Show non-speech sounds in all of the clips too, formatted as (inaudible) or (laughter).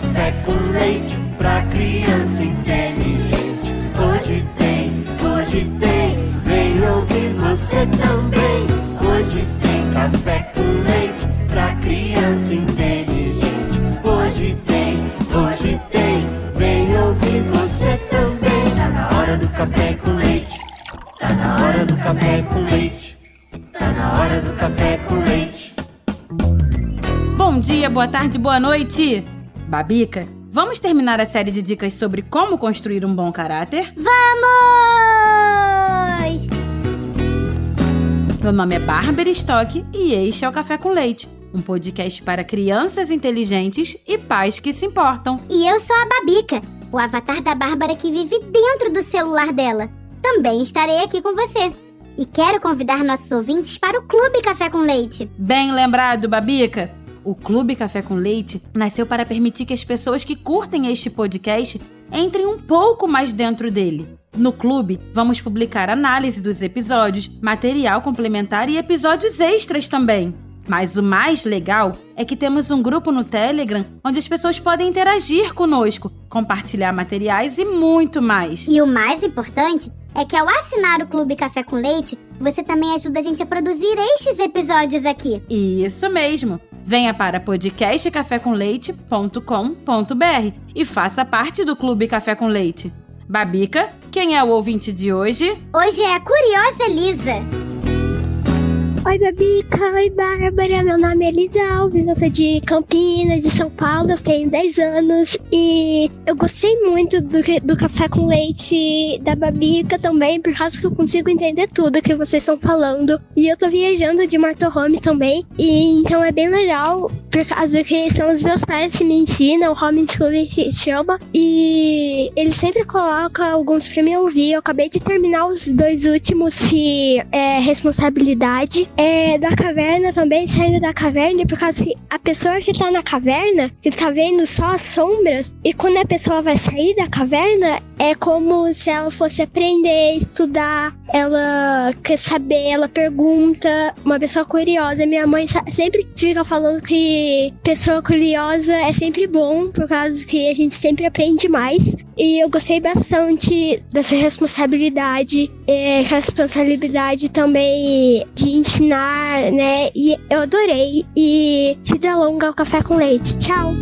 café com leite pra criança inteligente. Hoje tem, hoje tem, vem ouvir você também. Hoje tem café com leite pra criança inteligente. Hoje tem, hoje tem, vem ouvir você também. Tá na hora do café com leite. Tá na hora do café com leite. Tá na hora do café com leite. Bom dia, boa tarde, boa noite! Babica, vamos terminar a série de dicas sobre como construir um bom caráter? Vamos! Meu nome é Bárbara Stock e este é o Café com Leite, um podcast para crianças inteligentes e pais que se importam. E eu sou a Babica, o avatar da Bárbara que vive dentro do celular dela. Também estarei aqui com você. E quero convidar nossos ouvintes para o Clube Café com Leite. Bem lembrado, Babica! O Clube Café com Leite nasceu para permitir que as pessoas que curtem este podcast entrem um pouco mais dentro dele. No clube, vamos publicar análise dos episódios, material complementar e episódios extras também. Mas o mais legal é que temos um grupo no Telegram onde as pessoas podem interagir conosco, compartilhar materiais e muito mais. E o mais importante é que ao assinar o Clube Café com Leite, você também ajuda a gente a produzir estes episódios aqui. Isso mesmo! Venha para podcastcafécomleite.com.br e faça parte do Clube Café com Leite. Babica, quem é o ouvinte de hoje? Hoje é a Curiosa Elisa. Oi, Babica. Oi, Bárbara. Meu nome é Elisa Alves. Eu sou de Campinas, de São Paulo. Eu tenho 10 anos. E eu gostei muito do, do café com leite da Babica também, por causa que eu consigo entender tudo que vocês estão falando. E eu tô viajando de motorhome também. E então é bem legal, por causa que são os meus pais que me ensinam, o homeschooling que chama. E ele sempre coloca alguns pra me ouvir. Eu acabei de terminar os dois últimos, que é responsabilidade é, da caverna também, saindo da caverna, por causa que a pessoa que tá na caverna, que tá vendo só as sombras, e quando a pessoa vai sair da caverna, é como se ela fosse aprender, estudar, ela quer saber, ela pergunta, uma pessoa curiosa. Minha mãe sempre fica falando que pessoa curiosa é sempre bom, por causa que a gente sempre aprende mais. E eu gostei bastante dessa responsabilidade, é, responsabilidade também de ensinar, né? E eu adorei. E vida longa ao café com leite. Tchau!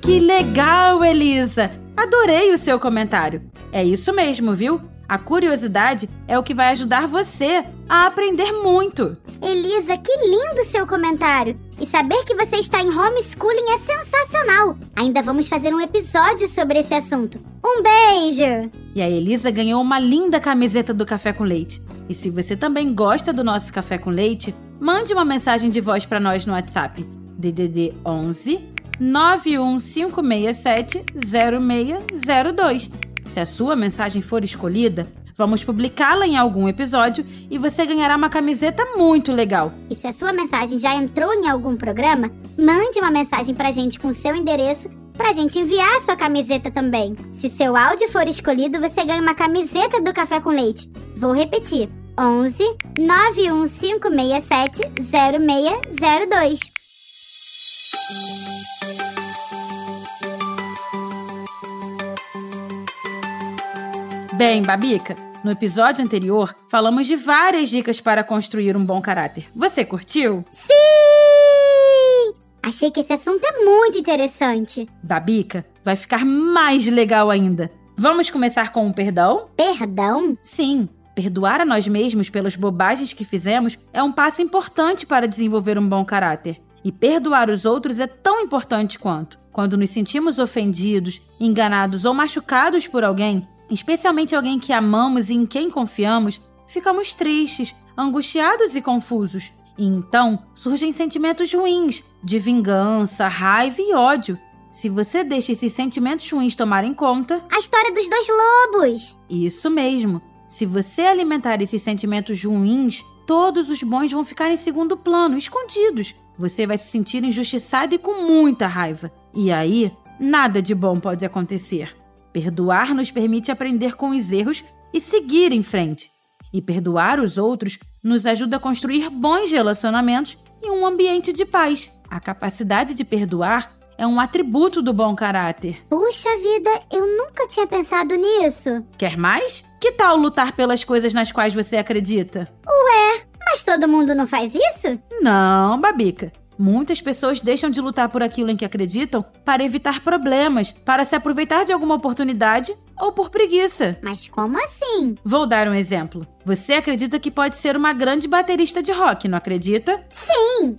Que legal, Elisa! Adorei o seu comentário. É isso mesmo, viu? A curiosidade é o que vai ajudar você a aprender muito. Elisa, que lindo seu comentário! E saber que você está em homeschooling é sensacional! Ainda vamos fazer um episódio sobre esse assunto. Um beijo! E a Elisa ganhou uma linda camiseta do Café com Leite. E se você também gosta do nosso Café com Leite, mande uma mensagem de voz para nós no WhatsApp. DDD 11 91567 0602. Se a sua mensagem for escolhida, vamos publicá-la em algum episódio e você ganhará uma camiseta muito legal. E se a sua mensagem já entrou em algum programa, mande uma mensagem pra gente com seu endereço pra gente enviar a sua camiseta também. Se seu áudio for escolhido, você ganha uma camiseta do Café com Leite. Vou repetir: 11 91567 0602. Bem, Babica, no episódio anterior falamos de várias dicas para construir um bom caráter. Você curtiu? Sim! Achei que esse assunto é muito interessante. Babica, vai ficar mais legal ainda. Vamos começar com o perdão? Perdão? Sim. Perdoar a nós mesmos pelas bobagens que fizemos é um passo importante para desenvolver um bom caráter. E perdoar os outros é tão importante quanto. Quando nos sentimos ofendidos, enganados ou machucados por alguém, especialmente alguém que amamos e em quem confiamos, ficamos tristes, angustiados e confusos. E então surgem sentimentos ruins de vingança, raiva e ódio. Se você deixa esses sentimentos ruins tomarem conta. A história dos dois lobos! Isso mesmo. Se você alimentar esses sentimentos ruins, todos os bons vão ficar em segundo plano, escondidos. Você vai se sentir injustiçado e com muita raiva. E aí, nada de bom pode acontecer. Perdoar nos permite aprender com os erros e seguir em frente. E perdoar os outros nos ajuda a construir bons relacionamentos e um ambiente de paz. A capacidade de perdoar é um atributo do bom caráter. Puxa vida, eu nunca tinha pensado nisso. Quer mais? Que tal lutar pelas coisas nas quais você acredita? Mas todo mundo não faz isso? Não, Babica. Muitas pessoas deixam de lutar por aquilo em que acreditam para evitar problemas, para se aproveitar de alguma oportunidade ou por preguiça. Mas como assim? Vou dar um exemplo. Você acredita que pode ser uma grande baterista de rock, não acredita? Sim!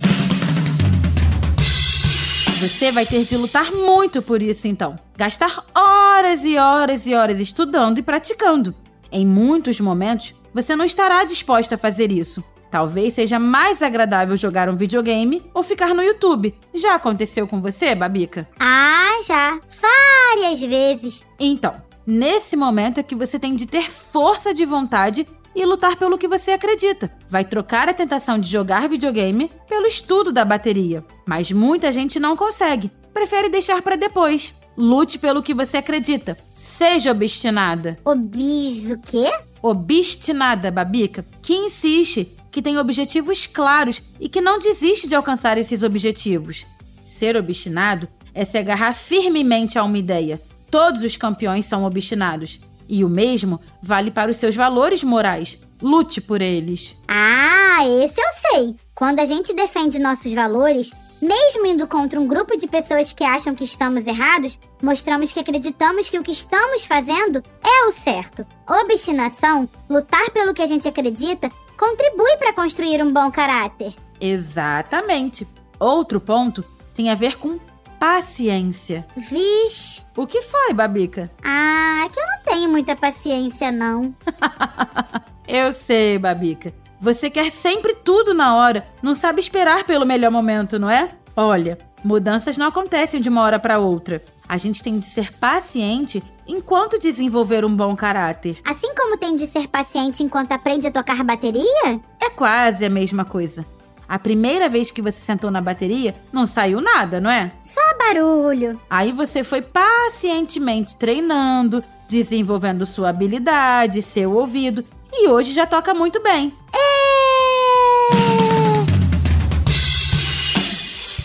Você vai ter de lutar muito por isso então. Gastar horas e horas e horas estudando e praticando. Em muitos momentos, você não estará disposta a fazer isso. Talvez seja mais agradável jogar um videogame ou ficar no YouTube. Já aconteceu com você, Babica? Ah, já. Várias vezes. Então, nesse momento é que você tem de ter força de vontade e lutar pelo que você acredita. Vai trocar a tentação de jogar videogame pelo estudo da bateria. Mas muita gente não consegue. Prefere deixar para depois. Lute pelo que você acredita. Seja obstinada. Obis o quê? Obstinada, Babica, que insiste, que tem objetivos claros e que não desiste de alcançar esses objetivos. Ser obstinado é se agarrar firmemente a uma ideia. Todos os campeões são obstinados. E o mesmo vale para os seus valores morais. Lute por eles. Ah, esse eu sei. Quando a gente defende nossos valores, mesmo indo contra um grupo de pessoas que acham que estamos errados, mostramos que acreditamos que o que estamos fazendo é o certo. Obstinação, lutar pelo que a gente acredita, contribui para construir um bom caráter. Exatamente. Outro ponto tem a ver com paciência. Vixe, O que foi, Babica? ah, que eu não tenho muita paciência não. (laughs) Eu sei, Babica. Você quer sempre tudo na hora, não sabe esperar pelo melhor momento, não é? Olha, mudanças não acontecem de uma hora para outra. A gente tem de ser paciente enquanto desenvolver um bom caráter. Assim como tem de ser paciente enquanto aprende a tocar bateria? É quase a mesma coisa. A primeira vez que você sentou na bateria, não saiu nada, não é? Só barulho. Aí você foi pacientemente treinando, desenvolvendo sua habilidade, seu ouvido, e hoje já toca muito bem.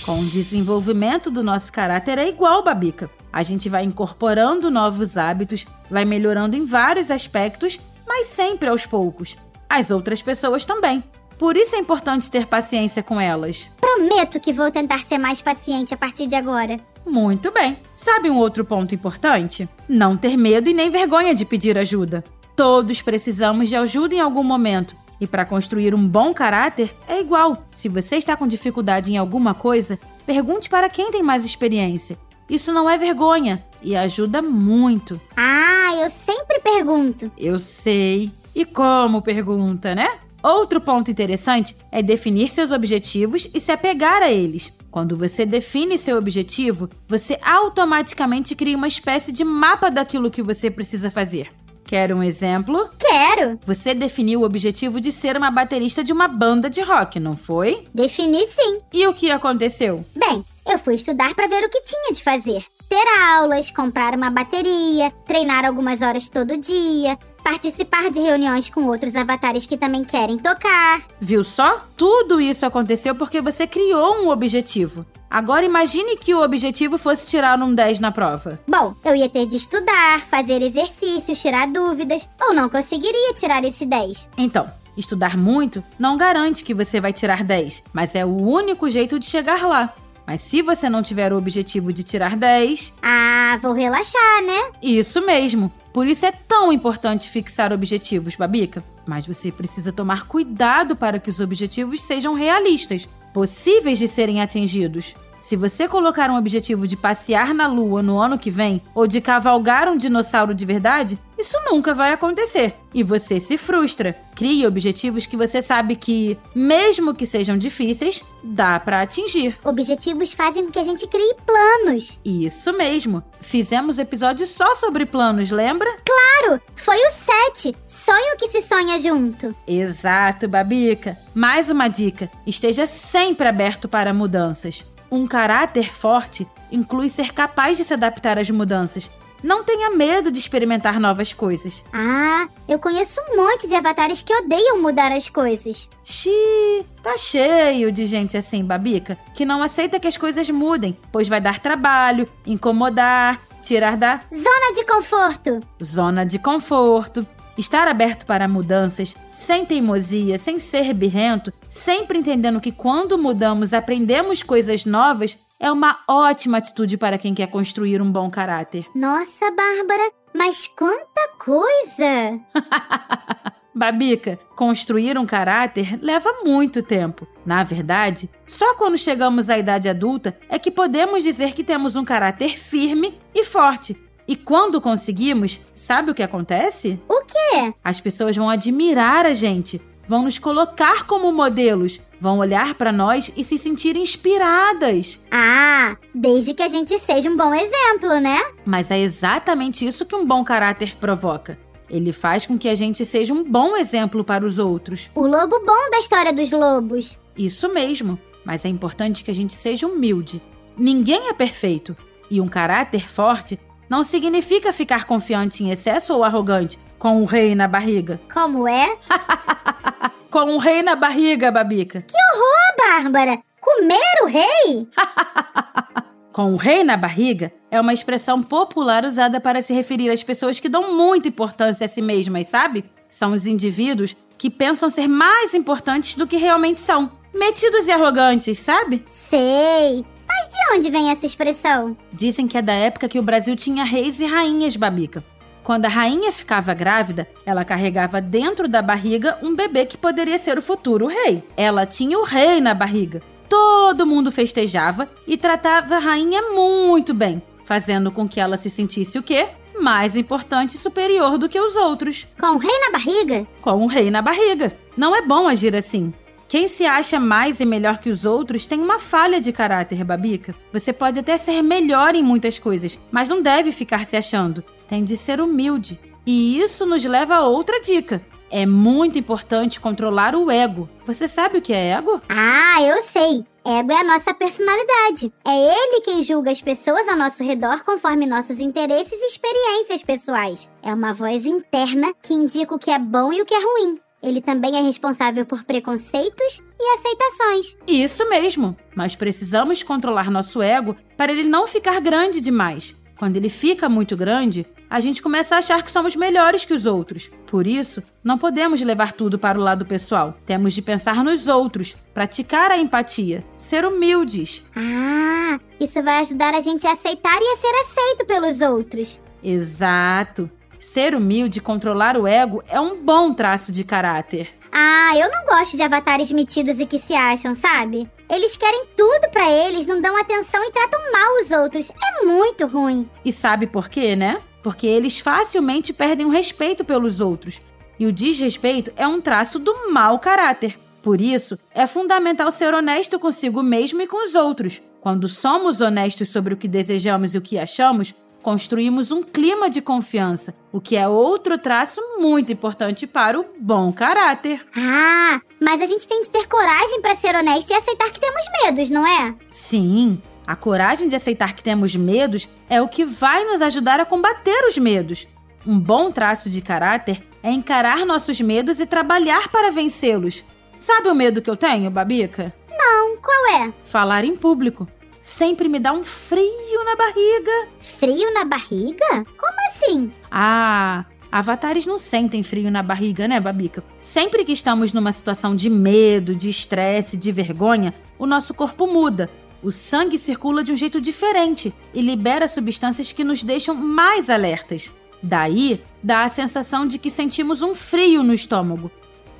Com o desenvolvimento do nosso caráter é igual, Babica. A gente vai incorporando novos hábitos, vai melhorando em vários aspectos, mas sempre aos poucos. As outras pessoas também. Por isso é importante ter paciência com elas. Prometo que vou tentar ser mais paciente a partir de agora. Muito bem. Sabe um outro ponto importante? Não ter medo e nem vergonha de pedir ajuda. Todos precisamos de ajuda em algum momento. E para construir um bom caráter é igual. Se você está com dificuldade em alguma coisa, pergunte para quem tem mais experiência. Isso não é vergonha e ajuda muito. Ah, eu sempre pergunto. Eu sei. E como pergunta, né? Outro ponto interessante é definir seus objetivos e se apegar a eles. Quando você define seu objetivo, você automaticamente cria uma espécie de mapa daquilo que você precisa fazer. Quer um exemplo? Quero. Você definiu o objetivo de ser uma baterista de uma banda de rock, não foi? Defini sim. E o que aconteceu? Bem, eu fui estudar para ver o que tinha de fazer. Ter aulas, comprar uma bateria, treinar algumas horas todo dia, participar de reuniões com outros avatares que também querem tocar. Viu só? Tudo isso aconteceu porque você criou um objetivo. Agora imagine que o objetivo fosse tirar um 10 na prova. Bom, eu ia ter de estudar, fazer exercícios, tirar dúvidas, ou não conseguiria tirar esse 10. Então, estudar muito não garante que você vai tirar 10, mas é o único jeito de chegar lá. Mas se você não tiver o objetivo de tirar 10, Ah, vou relaxar, né? isso mesmo. Por isso é tão importante fixar objetivos, Babica. Mas você precisa tomar cuidado para que os objetivos sejam realistas, possíveis de serem atingidos. Se você colocar um objetivo de passear na lua no ano que vem ou de cavalgar um dinossauro de verdade, isso nunca vai acontecer e você se frustra. Crie objetivos que você sabe que, mesmo que sejam difíceis, dá para atingir. Objetivos fazem com que a gente crie planos. Isso mesmo. Fizemos episódio só sobre planos, lembra? Claro, foi o 7. Sonho que se sonha junto. Exato, Babica. Mais uma dica: esteja sempre aberto para mudanças. Um caráter forte inclui ser capaz de se adaptar às mudanças, Não tenha medo de experimentar novas coisas. Ah, eu conheço um monte de avatares que odeiam mudar as coisas. Xiii, tá cheio de gente assim, babica, que não aceita que as coisas mudem, pois vai dar trabalho, incomodar, tirar da Zona de conforto. zona de conforto. Estar aberto para mudanças, sem teimosia, sem ser birrento, sempre entendendo que quando mudamos aprendemos coisas novas, é uma ótima atitude para quem quer construir um bom caráter. Nossa, Bárbara, mas quanta coisa! (laughs) Babica, construir um caráter leva muito tempo. Na verdade, só quando chegamos à idade adulta é que podemos dizer que temos um caráter firme e forte. E quando conseguimos, sabe o que acontece? O quê? As pessoas vão admirar a gente, vão nos colocar como modelos, vão olhar para nós e se sentir inspiradas. Ah, desde que a gente seja um bom exemplo, né? Mas é exatamente isso que um bom caráter provoca. Ele faz com que a gente seja um bom exemplo para os outros. O lobo bom da história dos lobos. Isso mesmo, mas é importante que a gente seja humilde. Ninguém é perfeito. E um caráter forte não significa ficar confiante em excesso ou arrogante, com o rei na barriga. Como é? (laughs) Com o rei na barriga, Babica. Ô, Bárbara, comer o rei? (laughs) Com o rei na barriga é uma expressão popular usada para se referir às pessoas que dão muita importância a si mesmas, sabe? São os indivíduos que pensam ser mais importantes do que realmente são. Metidos e arrogantes, sabe? Sei. Mas de onde vem essa expressão? Dizem que é da época que o Brasil tinha reis e rainhas, Babica. Quando a rainha ficava grávida, ela carregava dentro da barriga um bebê que poderia ser o futuro rei. Ela tinha o rei na barriga. Todo mundo festejava e tratava a rainha muito bem, fazendo com que ela se sentisse o quê? Mais importante e superior do que os outros. Com o rei na barriga? Com o rei na barriga. Não é bom agir assim. Quem se acha mais e melhor que os outros tem uma falha de caráter, Babica. Você pode até ser melhor em muitas coisas, mas não deve ficar se achando. Tem de ser humilde. E isso nos leva a outra dica. É muito importante controlar o ego. Você sabe o que é ego? Ah, eu sei. Ego é a nossa personalidade. É ele quem julga as pessoas ao nosso redor conforme nossos interesses e experiências pessoais. É uma voz interna que indica o que é bom e o que é ruim. Ele também é responsável por preconceitos e aceitações. Isso mesmo. Mas precisamos controlar nosso ego para ele não ficar grande demais. Quando ele fica muito grande, a gente começa a achar que somos melhores que os outros. Por isso, não podemos levar tudo para o lado pessoal. Temos de pensar nos outros, praticar a empatia, ser humildes. Ah, isso vai ajudar a gente a aceitar e a ser aceito pelos outros. Exato. Ser humilde e controlar o ego é um bom traço de caráter. Ah, eu não gosto de avatares metidos e que se acham, sabe? Eles querem tudo pra eles, não dão atenção e tratam mal os outros. É muito ruim. E sabe por quê, né? Porque eles facilmente perdem o respeito pelos outros. E o desrespeito é um traço do mau caráter. Por isso, é fundamental ser honesto consigo mesmo e com os outros. Quando somos honestos sobre o que desejamos e o que achamos, construímos um clima de confiança, o que é outro traço muito importante para o bom caráter. Ah, mas a gente tem de ter coragem pra ser honesto e aceitar que temos medos, não é? Sim, a coragem de aceitar que temos medos é o que vai nos ajudar a combater os medos. Um bom traço de caráter é encarar nossos medos e trabalhar para vencê-los. Sabe o medo que eu tenho, Babica? Não, qual é? Falar em público. Sempre me dá um frio na barriga. Frio na barriga? Como assim? Ah, avatares não sentem frio na barriga, né, Babica? Sempre que estamos numa situação de medo, de estresse, de vergonha, o nosso corpo muda. O sangue circula de um jeito diferente e libera substâncias que nos deixam mais alertas. Daí, dá a sensação de que sentimos um frio no estômago.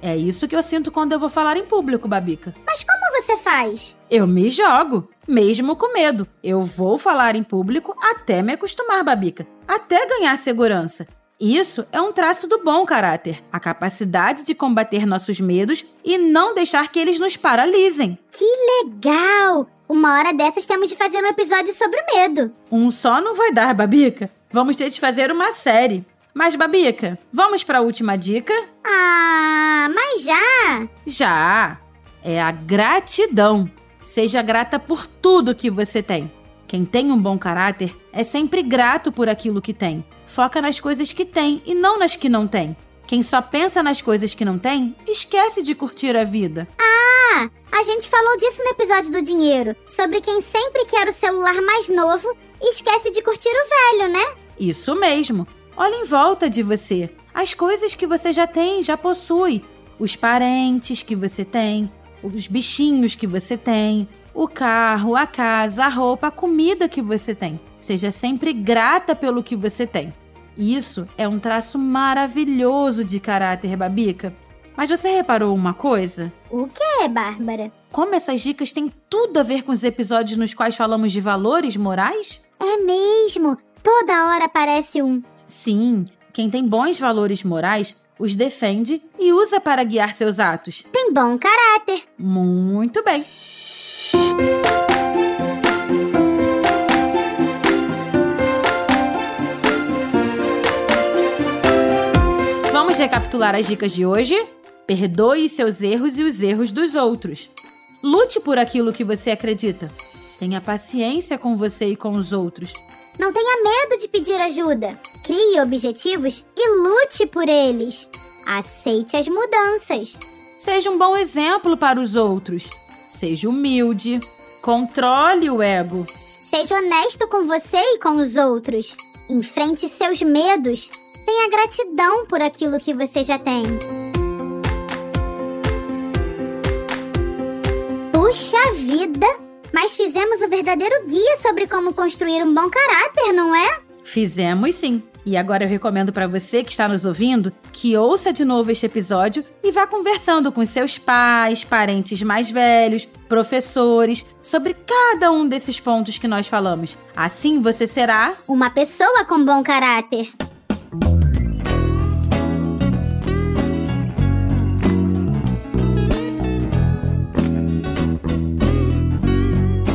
É isso que eu sinto quando eu vou falar em público, Babica. Mas como você faz? Eu me jogo, mesmo com medo. Eu vou falar em público até me acostumar, Babica, até ganhar segurança. Isso é um traço do bom caráter, a capacidade de combater nossos medos e não deixar que eles nos paralisem. Que legal! Uma hora dessas temos de fazer um episódio sobre o medo. Um só não vai dar, Babica. Vamos ter de fazer uma série. Mas, Babica, vamos para a última dica? Ah, mas já? Já! É a gratidão. Seja grata por tudo que você tem. Quem tem um bom caráter é sempre grato por aquilo que tem. Foca nas coisas que tem e não nas que não tem. Quem só pensa nas coisas que não tem, esquece de curtir a vida. Ah, a gente falou disso no episódio do dinheiro, sobre quem sempre quer o celular mais novo e esquece de curtir o velho, né? Isso mesmo. Olha em volta de você. As coisas que você já tem, já possui. Os parentes que você tem, os bichinhos que você tem, o carro, a casa, a roupa, a comida que você tem. Seja sempre grata pelo que você tem. Isso é um traço maravilhoso de caráter, Babica. Mas você reparou uma coisa? O que, Bárbara? Como essas dicas têm tudo a ver com os episódios nos quais falamos de valores morais? É mesmo! Toda hora aparece um. Sim, quem tem bons valores morais os defende e usa para guiar seus atos. Tem bom caráter. Muito bem. Vamos recapitular as dicas de hoje? Perdoe seus erros e os erros dos outros. Lute por aquilo que você acredita. Tenha paciência com você e com os outros. Não tenha medo de pedir ajuda. Crie objetivos e lute por eles. Aceite as mudanças. Seja um bom exemplo para os outros. Seja humilde. Controle o ego. Seja honesto com você e com os outros. Enfrente seus medos. Tenha gratidão por aquilo que você já tem. Puxa vida! Mas fizemos o verdadeiro guia sobre como construir um bom caráter, não é? Fizemos sim. E agora eu recomendo para você que está nos ouvindo que ouça de novo este episódio e vá conversando com seus pais, parentes mais velhos, professores sobre cada um desses pontos que nós falamos. Assim você será uma pessoa com bom caráter.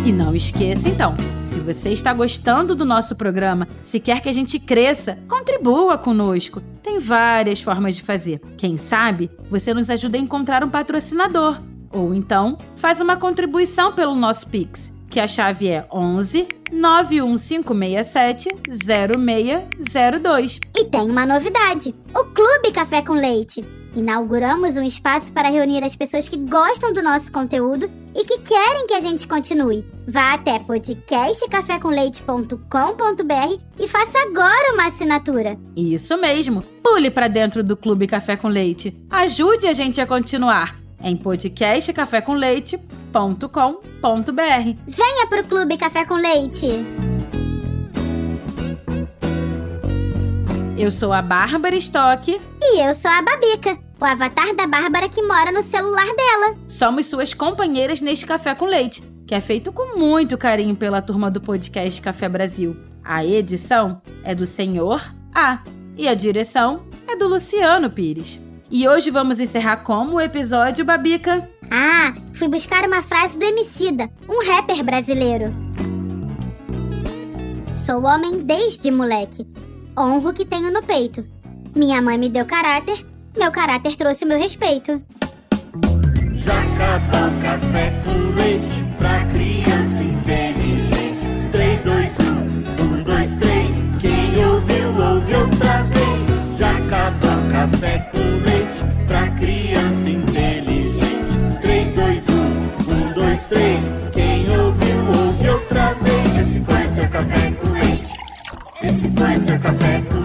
E não esqueça então, se você está gostando do nosso programa, se quer que a gente cresça, contribua conosco. Tem várias formas de fazer. Quem sabe você nos ajuda a encontrar um patrocinador. Ou então, faz uma contribuição pelo nosso Pix, que a chave é 11 91567 0602. E tem uma novidade: o Clube Café com Leite. Inauguramos um espaço para reunir as pessoas que gostam do nosso conteúdo e que querem que a gente continue. Vá até podcastcafécomleite.com.br e faça agora uma assinatura. Isso mesmo. Pule para dentro do Clube Café com Leite. Ajude a gente a continuar em podcastcafécomleite.com.br. Venha pro Clube Café com Leite. Eu sou a Bárbara Stock. E eu sou a Babica, o avatar da Bárbara que mora no celular dela. Somos suas companheiras neste Café com Leite, que é feito com muito carinho pela turma do podcast Café Brasil. A edição é do Senhor A e a direção é do Luciano Pires. E hoje vamos encerrar como o episódio Babica. Ah, fui buscar uma frase do Emicida, um rapper brasileiro. Sou homem desde moleque honro o que tenho no peito. Minha mãe me deu caráter, meu caráter trouxe meu respeito. Já acabou café com leite pra criança inteligente. 3, 2, 1, 1, 2, 3. Quem ouviu, ouve outra vez. Já acabou café com leite pra criança inteligente. 3, 2, 1, 1, 2, 3. Quem ouviu, ouve outra vez. Esse foi o seu café com leite. Esse foi o seu café com leite.